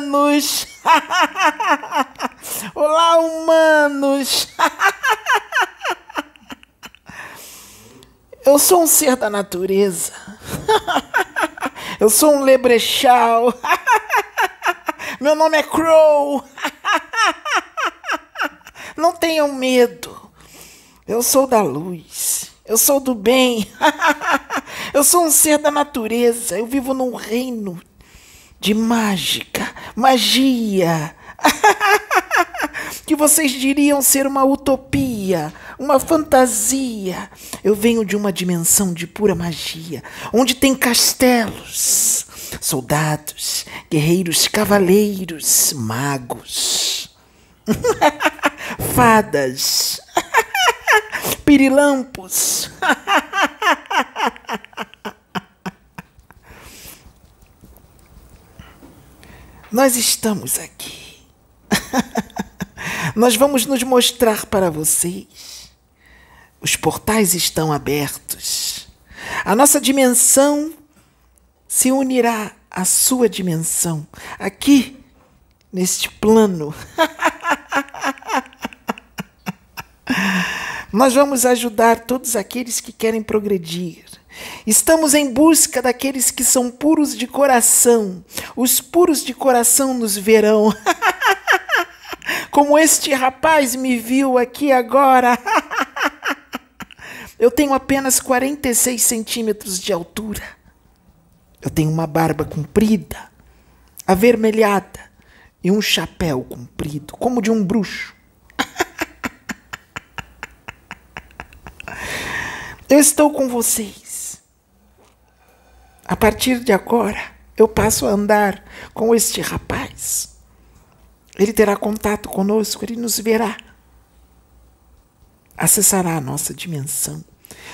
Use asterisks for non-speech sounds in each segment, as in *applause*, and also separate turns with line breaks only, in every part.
humanos! *laughs* Olá, humanos! *laughs* Eu sou um ser da natureza. *laughs* Eu sou um lebrechal. Meu nome é Crow. Não tenham medo. Eu sou da luz. Eu sou do bem. Eu sou um ser da natureza. Eu vivo num reino de mágica, magia. *laughs* que vocês diriam ser uma utopia, uma fantasia. Eu venho de uma dimensão de pura magia, onde tem castelos, soldados, guerreiros, cavaleiros, magos, *laughs* fadas, *laughs* pirilampos. Nós estamos aqui. *laughs* Nós vamos nos mostrar para vocês. Os portais estão abertos. A nossa dimensão se unirá à sua dimensão, aqui, neste plano. *laughs* Nós vamos ajudar todos aqueles que querem progredir. Estamos em busca daqueles que são puros de coração. Os puros de coração nos verão. *laughs* Como este rapaz me viu aqui agora. *laughs* Eu tenho apenas 46 centímetros de altura. Eu tenho uma barba comprida, avermelhada e um chapéu comprido, como de um bruxo. *laughs* Eu estou com vocês. A partir de agora, eu passo a andar com este rapaz. Ele terá contato conosco, ele nos verá. Acessará a nossa dimensão.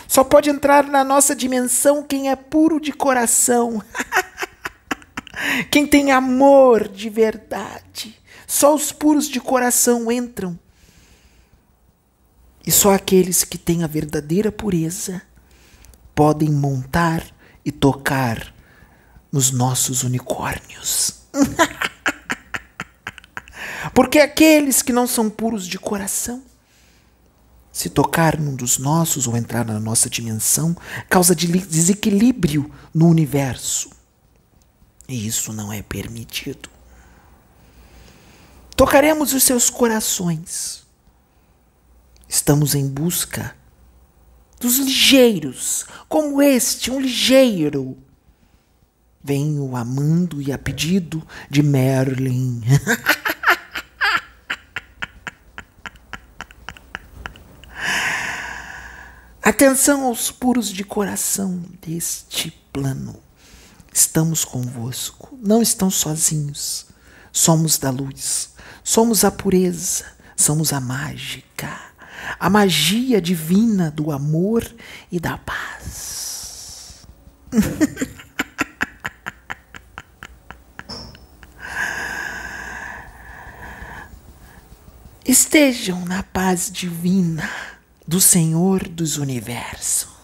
Só pode entrar na nossa dimensão quem é puro de coração. *laughs* quem tem amor de verdade. Só os puros de coração entram e só aqueles que têm a verdadeira pureza podem montar e tocar nos nossos unicórnios. *laughs* Porque aqueles que não são puros de coração, se tocar num dos nossos ou entrar na nossa dimensão, causa desequilíbrio no universo. E isso não é permitido. Tocaremos os seus corações Estamos em busca dos ligeiros, como este, um ligeiro. Venho amando e a pedido de Merlin. *laughs* Atenção aos puros de coração deste plano. Estamos convosco, não estão sozinhos. Somos da luz, somos a pureza, somos a mágica a magia divina do amor e da paz. *laughs* Estejam na paz divina do Senhor dos universos.